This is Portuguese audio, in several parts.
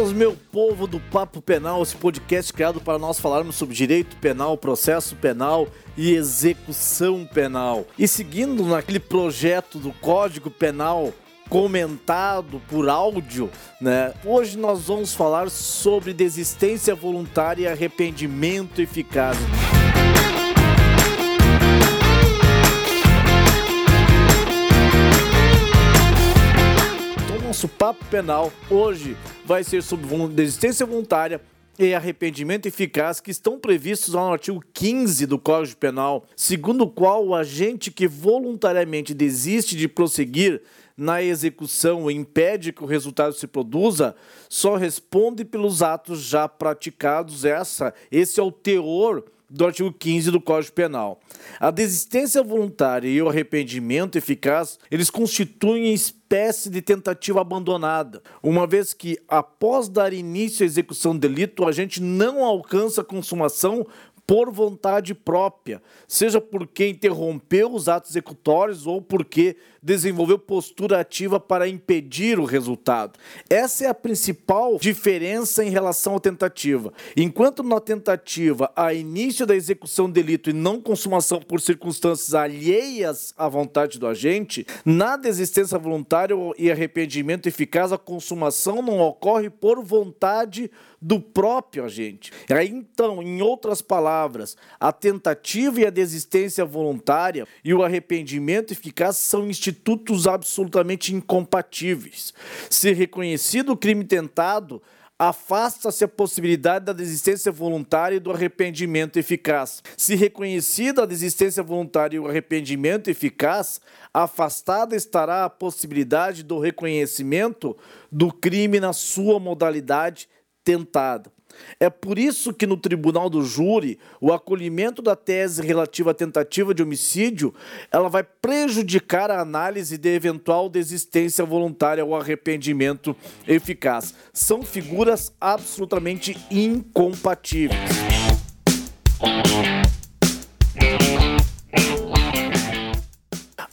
Buenas, meu povo do Papo Penal, esse podcast criado para nós falarmos sobre direito penal, processo penal e execução penal. E seguindo naquele projeto do Código Penal comentado por áudio, né? Hoje nós vamos falar sobre desistência voluntária e arrependimento eficaz. Nosso papo penal hoje vai ser sobre desistência voluntária e arrependimento eficaz que estão previstos no artigo 15 do Código Penal, segundo o qual o agente que voluntariamente desiste de prosseguir na execução impede que o resultado se produza, só responde pelos atos já praticados. Essa, esse é o teor do artigo 15 do Código Penal. A desistência voluntária e o arrependimento eficaz, eles constituem espécie de tentativa abandonada, uma vez que após dar início à execução do delito, o agente não alcança a consumação por vontade própria, seja porque interrompeu os atos executórios ou porque desenvolveu postura ativa para impedir o resultado. Essa é a principal diferença em relação à tentativa. Enquanto na tentativa há início da execução do delito e não consumação por circunstâncias alheias à vontade do agente, na desistência voluntária e arrependimento eficaz, a consumação não ocorre por vontade do próprio agente. Então, em outras palavras, a tentativa e a desistência voluntária e o arrependimento eficaz são institutos absolutamente incompatíveis. Se reconhecido o crime tentado, afasta-se a possibilidade da desistência voluntária e do arrependimento eficaz. Se reconhecida a desistência voluntária e o arrependimento eficaz, afastada estará a possibilidade do reconhecimento do crime na sua modalidade tentada. É por isso que no tribunal do júri, o acolhimento da tese relativa à tentativa de homicídio, ela vai prejudicar a análise de eventual desistência voluntária ou arrependimento eficaz. São figuras absolutamente incompatíveis.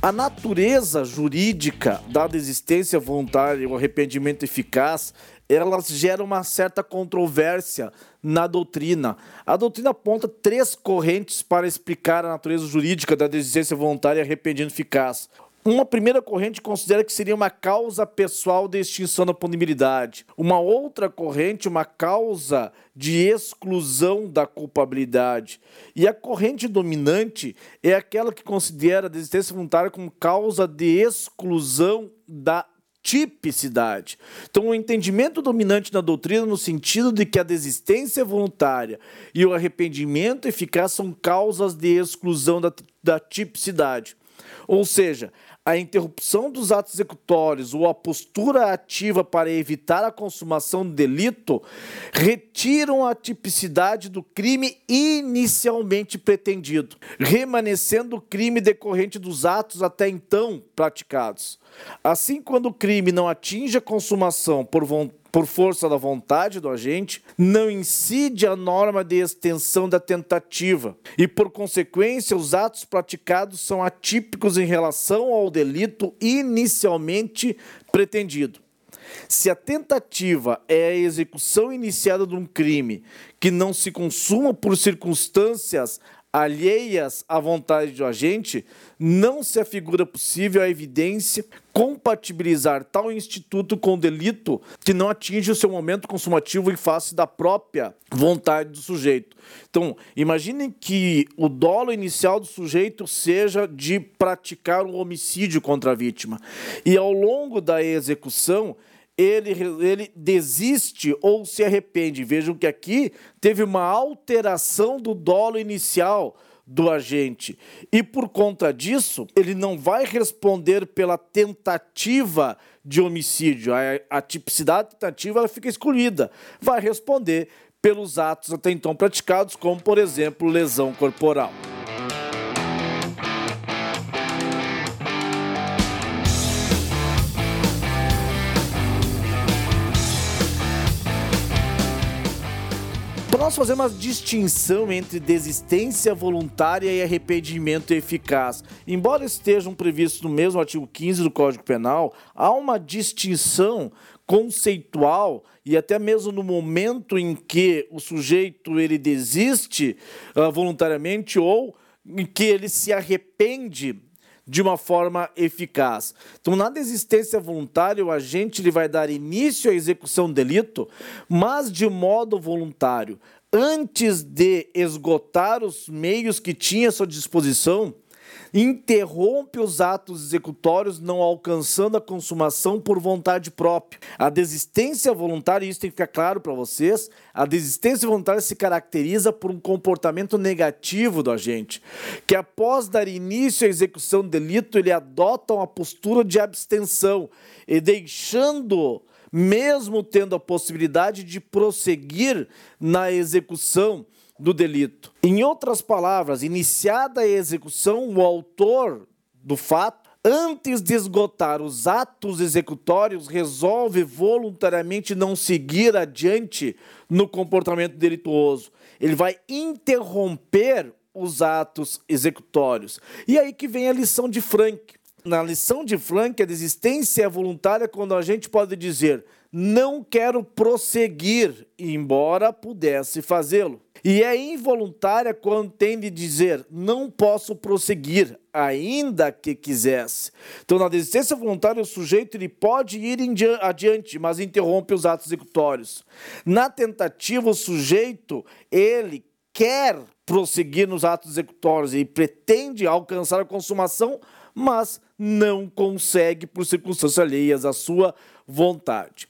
A natureza jurídica da desistência voluntária e o arrependimento eficaz elas geram uma certa controvérsia na doutrina. A doutrina aponta três correntes para explicar a natureza jurídica da desistência voluntária e arrependimento eficaz. Uma primeira corrente considera que seria uma causa pessoal de extinção da punibilidade. Uma outra corrente, uma causa de exclusão da culpabilidade. E a corrente dominante é aquela que considera a desistência voluntária como causa de exclusão da tipicidade. Então, o entendimento dominante na doutrina no sentido de que a desistência voluntária e o arrependimento eficaz são causas de exclusão da, da tipicidade. Ou seja, a interrupção dos atos executórios ou a postura ativa para evitar a consumação do delito retiram a tipicidade do crime inicialmente pretendido, remanescendo o crime decorrente dos atos até então praticados. Assim, quando o crime não atinge a consumação por por força da vontade do agente, não incide a norma de extensão da tentativa e, por consequência, os atos praticados são atípicos em relação ao delito inicialmente pretendido. Se a tentativa é a execução iniciada de um crime que não se consuma por circunstâncias alheias à vontade do agente, não se afigura possível a evidência compatibilizar tal instituto com o delito que não atinge o seu momento consumativo em face da própria vontade do sujeito. Então, imaginem que o dolo inicial do sujeito seja de praticar um homicídio contra a vítima. E ao longo da execução, ele, ele desiste ou se arrepende. Vejam que aqui teve uma alteração do dolo inicial do agente. E por conta disso, ele não vai responder pela tentativa de homicídio. A, a tipicidade tentativa ela fica excluída. Vai responder pelos atos até então praticados, como, por exemplo, lesão corporal. Nós fazer uma distinção entre desistência voluntária e arrependimento eficaz, embora estejam previstos no mesmo artigo 15 do Código Penal, há uma distinção conceitual e até mesmo no momento em que o sujeito ele desiste uh, voluntariamente ou em que ele se arrepende de uma forma eficaz. Então, na desistência voluntária, o agente ele vai dar início à execução do delito, mas de modo voluntário. Antes de esgotar os meios que tinha à sua disposição, interrompe os atos executórios não alcançando a consumação por vontade própria. A desistência voluntária, isso tem que ficar claro para vocês, a desistência voluntária se caracteriza por um comportamento negativo do agente, que após dar início à execução do delito, ele adota uma postura de abstenção e deixando mesmo tendo a possibilidade de prosseguir na execução do delito. Em outras palavras, iniciada a execução, o autor do fato, antes de esgotar os atos executórios, resolve voluntariamente não seguir adiante no comportamento delituoso. Ele vai interromper os atos executórios. E aí que vem a lição de Frank. Na lição de Frank, a desistência é voluntária quando a gente pode dizer não quero prosseguir, embora pudesse fazê-lo. E é involuntária quando tem de dizer não posso prosseguir, ainda que quisesse. Então, na desistência voluntária, o sujeito ele pode ir adiante, mas interrompe os atos executórios. Na tentativa, o sujeito ele quer prosseguir nos atos executórios e pretende alcançar a consumação, mas não consegue por circunstâncias alheias à sua vontade.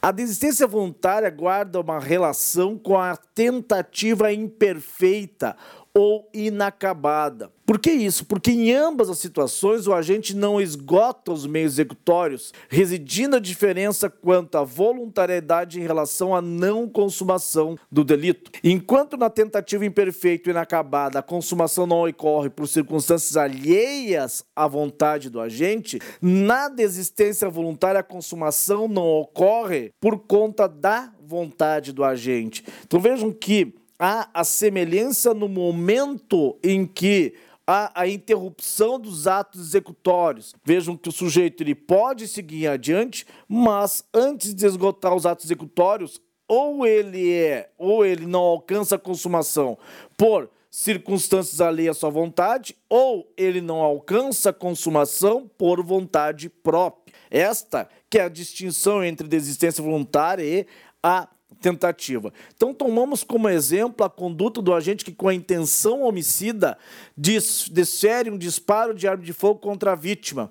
A desistência voluntária guarda uma relação com a tentativa imperfeita ou inacabada. Por que isso? Porque em ambas as situações o agente não esgota os meios executórios, residindo a diferença quanto à voluntariedade em relação à não consumação do delito. Enquanto na tentativa imperfeita e inacabada a consumação não ocorre por circunstâncias alheias à vontade do agente, na desistência voluntária a consumação não ocorre por conta da vontade do agente. Então vejam que há a semelhança no momento em que há a interrupção dos atos executórios. Vejam que o sujeito ele pode seguir adiante, mas antes de esgotar os atos executórios, ou ele é, ou ele não alcança a consumação por circunstâncias alheias à sua vontade, ou ele não alcança a consumação por vontade própria. Esta que é a distinção entre desistência voluntária e a tentativa. Então, tomamos como exemplo a conduta do agente que, com a intenção homicida, desfere um disparo de arma de fogo contra a vítima,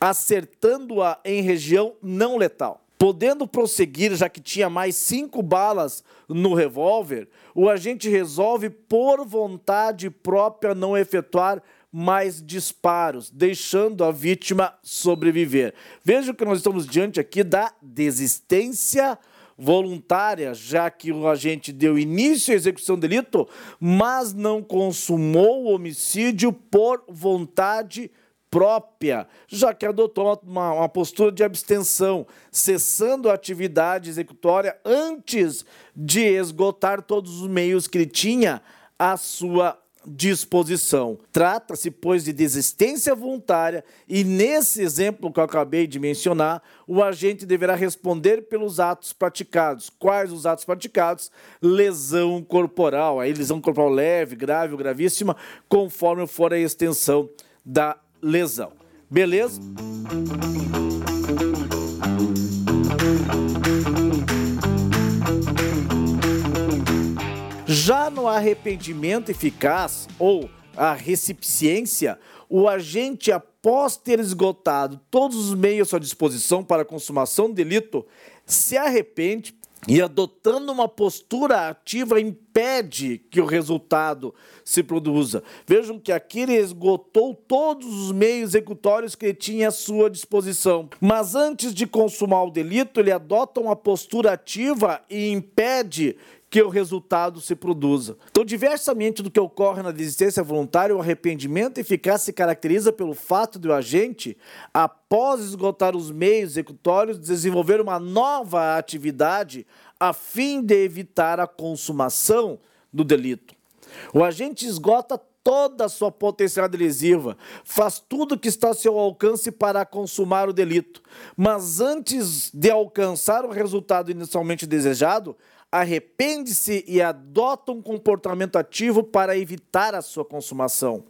acertando-a em região não letal. Podendo prosseguir, já que tinha mais cinco balas no revólver, o agente resolve, por vontade própria, não efetuar mais disparos, deixando a vítima sobreviver. Veja que nós estamos diante aqui da desistência voluntária, já que o agente deu início à execução do delito, mas não consumou o homicídio por vontade própria, já que adotou uma, uma, postura de abstenção, cessando a atividade executória antes de esgotar todos os meios que ele tinha à sua disposição. Trata-se, pois, de desistência voluntária e, nesse exemplo que eu acabei de mencionar, o agente deverá responder pelos atos praticados. Quais os atos praticados? Lesão corporal, aí lesão corporal leve, grave ou gravíssima, conforme for a extensão da lesão. Beleza? Já no arrependimento eficaz ou a recipiência, o agente, após ter esgotado todos os meios à sua disposição para a consumação do delito, se arrepende e, adotando uma postura ativa, impede que o resultado se produza. Vejam que aqui ele esgotou todos os meios executórios que ele tinha à sua disposição. Mas antes de consumar o delito, ele adota uma postura ativa e impede que o resultado se produza. Então, diversamente do que ocorre na desistência voluntária, o arrependimento eficaz se caracteriza pelo fato de o agente, após esgotar os meios executórios, desenvolver uma nova atividade a fim de evitar a consumação do delito. O agente esgota toda a sua potencialidade lesiva, faz tudo que está a seu alcance para consumar o delito, mas antes de alcançar o resultado inicialmente desejado, arrepende-se e adota um comportamento ativo para evitar a sua consumação.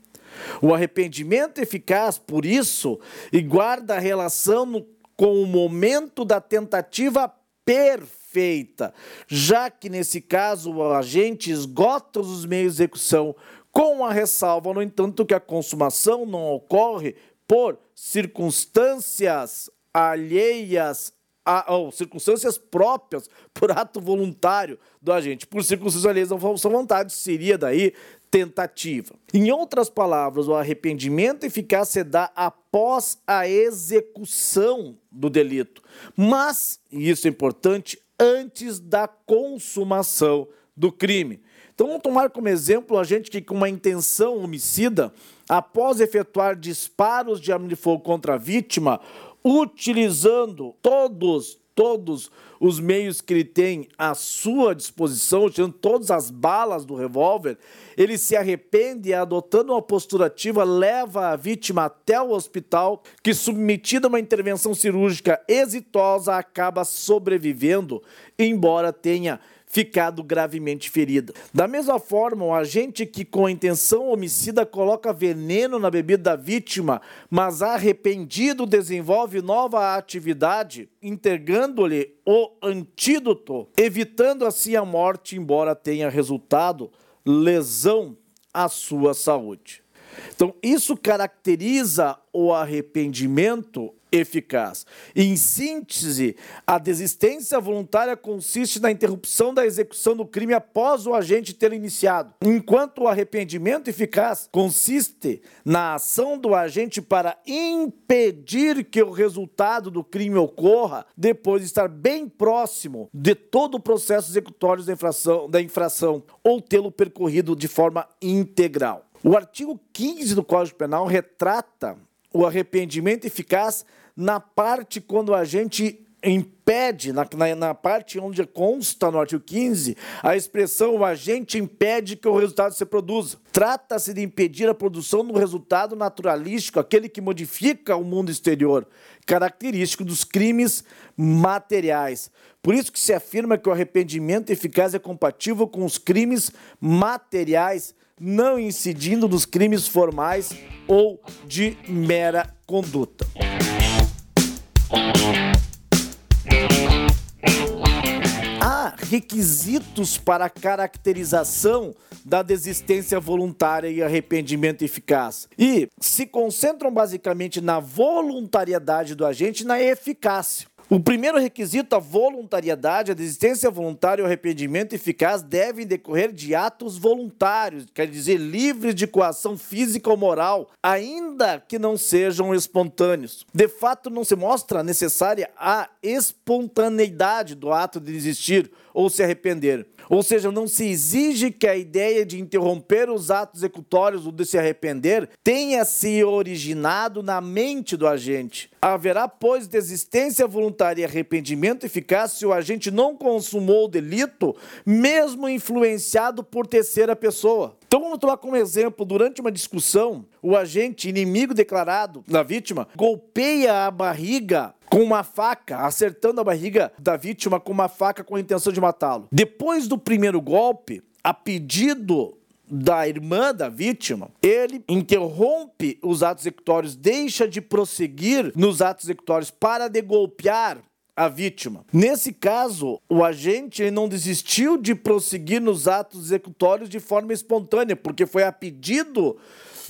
O arrependimento eficaz, por isso, e guarda relação no, com o momento da tentativa perfeita, já que nesse caso o agente esgota os meios de execução, com a ressalva, no entanto, que a consumação não ocorre por circunstâncias alheias a, ou circunstâncias próprias por ato voluntário do agente. Por circunstâncias alheias à sua vontade, seria daí tentativa. Em outras palavras, o arrependimento eficaz se dá após a execução do delito, mas, e isso é importante, antes da consumação do crime. Então vamos tomar como exemplo a gente que com uma intenção homicida, após efetuar disparos de arma de fogo contra a vítima, utilizando todos, todos os meios que ele tem à sua disposição, utilizando todas as balas do revólver, ele se arrepende e, adotando uma postura ativa, leva a vítima até o hospital, que, submetida a uma intervenção cirúrgica exitosa, acaba sobrevivendo, embora tenha ficado gravemente ferida. Da mesma forma, o agente que com intenção homicida coloca veneno na bebida da vítima, mas arrependido desenvolve nova atividade, entregando-lhe o antídoto, evitando assim a morte, embora tenha resultado lesão à sua saúde. Então, isso caracteriza o arrependimento eficaz. Em síntese, a desistência voluntária consiste na interrupção da execução do crime após o agente ter iniciado, enquanto o arrependimento eficaz consiste na ação do agente para impedir que o resultado do crime ocorra depois de estar bem próximo de todo o processo executório da infração, da infração ou tê-lo percorrido de forma integral. O artigo 15 do Código Penal retrata o arrependimento eficaz na parte quando a gente impede, na, na, na, parte onde consta no artigo 15, a expressão o agente impede que o resultado se produza. Trata-se de impedir a produção do resultado naturalístico, aquele que modifica o mundo exterior, característico dos crimes materiais. Por isso que se afirma que o arrependimento eficaz é compatível com os crimes materiais, não incidindo nos crimes formais ou de mera conduta. Há requisitos para a caracterização da desistência voluntária e arrependimento eficaz. E se concentram basicamente na voluntariedade do agente e na eficácia. O primeiro requisito, a voluntariedade, a desistência voluntária e o arrependimento eficaz devem decorrer de atos voluntários, quer dizer, livres de coação física ou moral, ainda que não sejam espontâneos. De fato, não se mostra necessária a espontaneidade do ato de desistir ou se arrepender. Ou seja, não se exige que a ideia de interromper os atos executórios ou de se arrepender tenha se originado na mente do agente. Haverá, pois, desistência voluntária e arrependimento eficaz se o agente não consumou o delito, mesmo influenciado por terceira pessoa. Então vamos tomar como exemplo, durante uma discussão, o agente inimigo declarado da vítima golpeia a barriga com uma faca, acertando a barriga da vítima com uma faca com a intenção de matá-lo. Depois do primeiro golpe, a pedido da irmã da vítima, ele interrompe os atos executórios, deixa de prosseguir nos atos executórios para degolpear a vítima. Nesse caso, o agente não desistiu de prosseguir nos atos executórios de forma espontânea, porque foi a pedido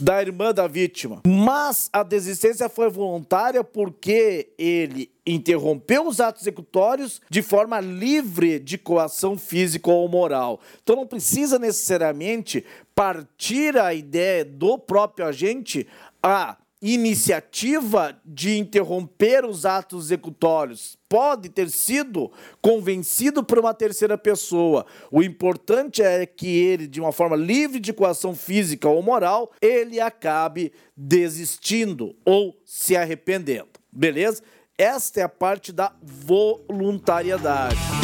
da irmã da vítima. Mas a desistência foi voluntária porque ele interrompeu os atos executórios de forma livre de coação física ou moral. Então não precisa necessariamente partir a ideia do próprio agente a iniciativa de interromper os atos executórios pode ter sido convencido por uma terceira pessoa. O importante é que ele, de uma forma livre de coação física ou moral, ele acabe desistindo ou se arrependendo. Beleza? Esta é a parte da voluntariedade.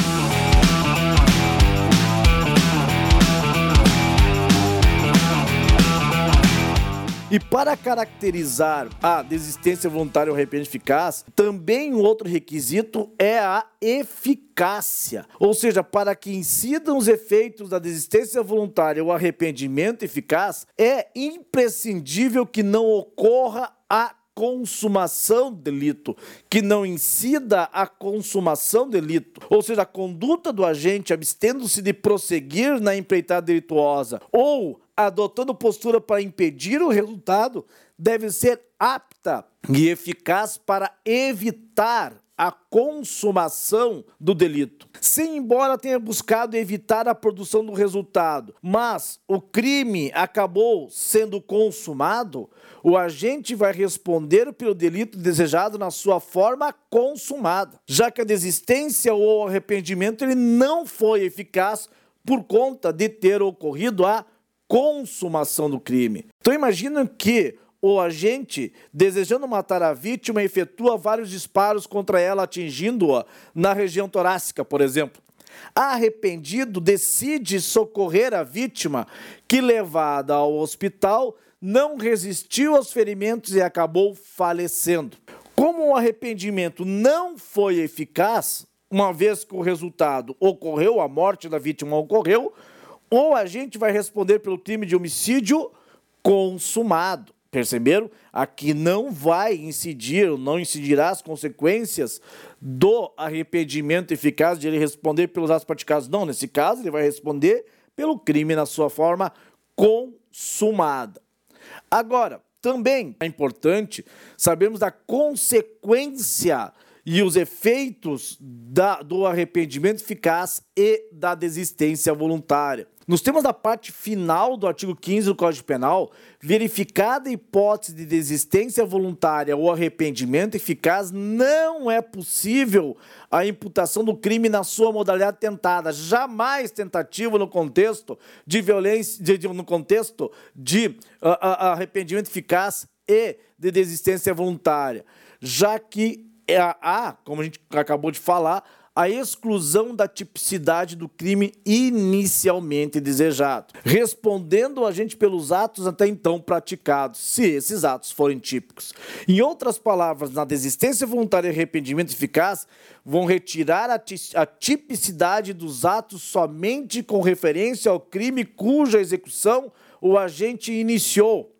E para caracterizar a desistência voluntária ou arrependimento eficaz, também um outro requisito é a eficácia. Ou seja, para que incidam os efeitos da desistência voluntária ou arrependimento eficaz, é imprescindível que não ocorra a consumação do delito, que não incida a consumação do delito, ou seja, a conduta do agente abstendo-se de prosseguir na empreitada delituosa ou adotando postura para impedir o resultado, deve ser apta e eficaz para evitar a consumação do delito. Se, embora tenha buscado evitar a produção do resultado, mas o crime acabou sendo consumado, o agente vai responder pelo delito desejado na sua forma consumada, já que a desistência ou arrependimento ele não foi eficaz por conta de ter ocorrido a consumação do crime. Então imagina que o agente, desejando matar a vítima, efetua vários disparos contra ela, atingindo-a na região torácica, por exemplo. Arrependido, decide socorrer a vítima, que, levada ao hospital, não resistiu aos ferimentos e acabou falecendo. Como o arrependimento não foi eficaz, uma vez que o resultado ocorreu, a morte da vítima ocorreu, ou a gente vai responder pelo crime de homicídio consumado. Perceberam? Aqui não vai incidir, não incidirá as consequências do arrependimento eficaz de ele responder pelos atos praticados. Não, nesse caso, ele vai responder pelo crime na sua forma consumada. Agora, também é importante sabermos da consequência e os efeitos da, do arrependimento eficaz e da desistência voluntária. Nos termos da parte final do artigo 15 do Código Penal, verificada a hipótese de desistência voluntária ou arrependimento eficaz, não é possível a imputação do crime na sua modalidade tentada. Jamais tentativa no contexto de violência, de, de, no contexto de uh, uh, arrependimento eficaz e de desistência voluntária, já que há, como a gente acabou de falar, a exclusão da tipicidade do crime inicialmente desejado, respondendo a gente pelos atos até então praticados, se esses atos forem típicos. Em outras palavras, na desistência voluntária e arrependimento eficaz, vão retirar a, a tipicidade dos atos somente com referência ao crime cuja execução o agente iniciou.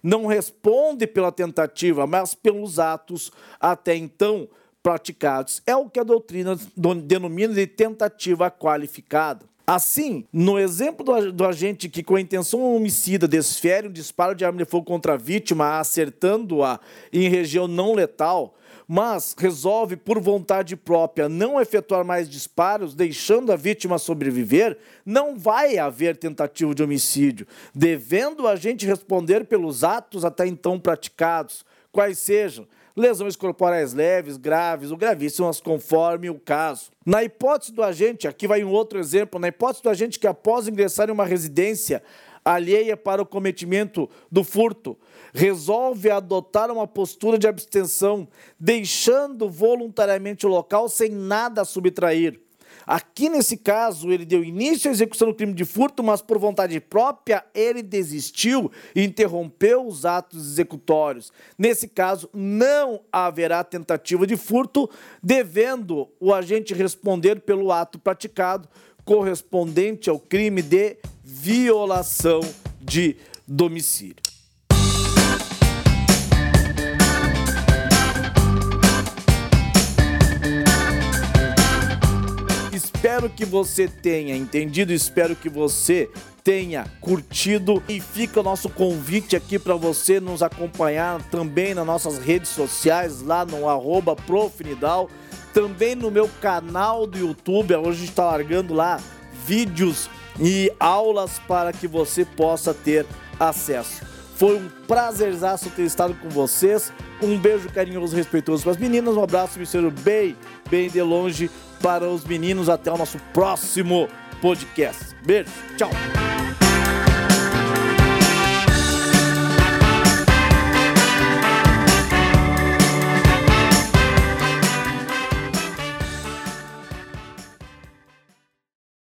Não responde pela tentativa, mas pelos atos até então praticados. É o que a doutrina denomina de tentativa qualificada. Assim, no exemplo do, agente que, com a intenção homicida, desfere um disparo de arma de fogo contra a vítima, acertando-a em região não letal, mas resolve, por vontade própria, não efetuar mais disparos, deixando a vítima sobreviver, não vai haver tentativa de homicídio, devendo o agente responder pelos atos até então praticados, quais sejam lesões corporais leves, graves ou gravíssimas, conforme o caso. Na hipótese do agente, aqui vai um outro exemplo, na hipótese do agente que após ingressar em uma residência alheia para o cometimento do furto, resolve adotar uma postura de abstenção, deixando voluntariamente o local sem nada subtrair. Aqui nesse caso, ele deu início à execução do crime de furto, mas por vontade própria ele desistiu e interrompeu os atos executórios. Nesse caso, não haverá tentativa de furto, devendo o agente responder pelo ato praticado correspondente ao crime de violação de domicílio. Espero que você tenha entendido, espero que você tenha curtido e fica o nosso convite aqui para você nos acompanhar também nas nossas redes sociais, lá no arroba Profinidal, também no meu canal do YouTube, hoje a gente está largando lá vídeos e aulas para que você possa ter acesso. Foi um prazerzaço ter estado com vocês. Um beijo carinhoso e respeitoso para as meninas. Um abraço, me bem, bem de longe para os meninos. Até o nosso próximo podcast. Beijo, tchau.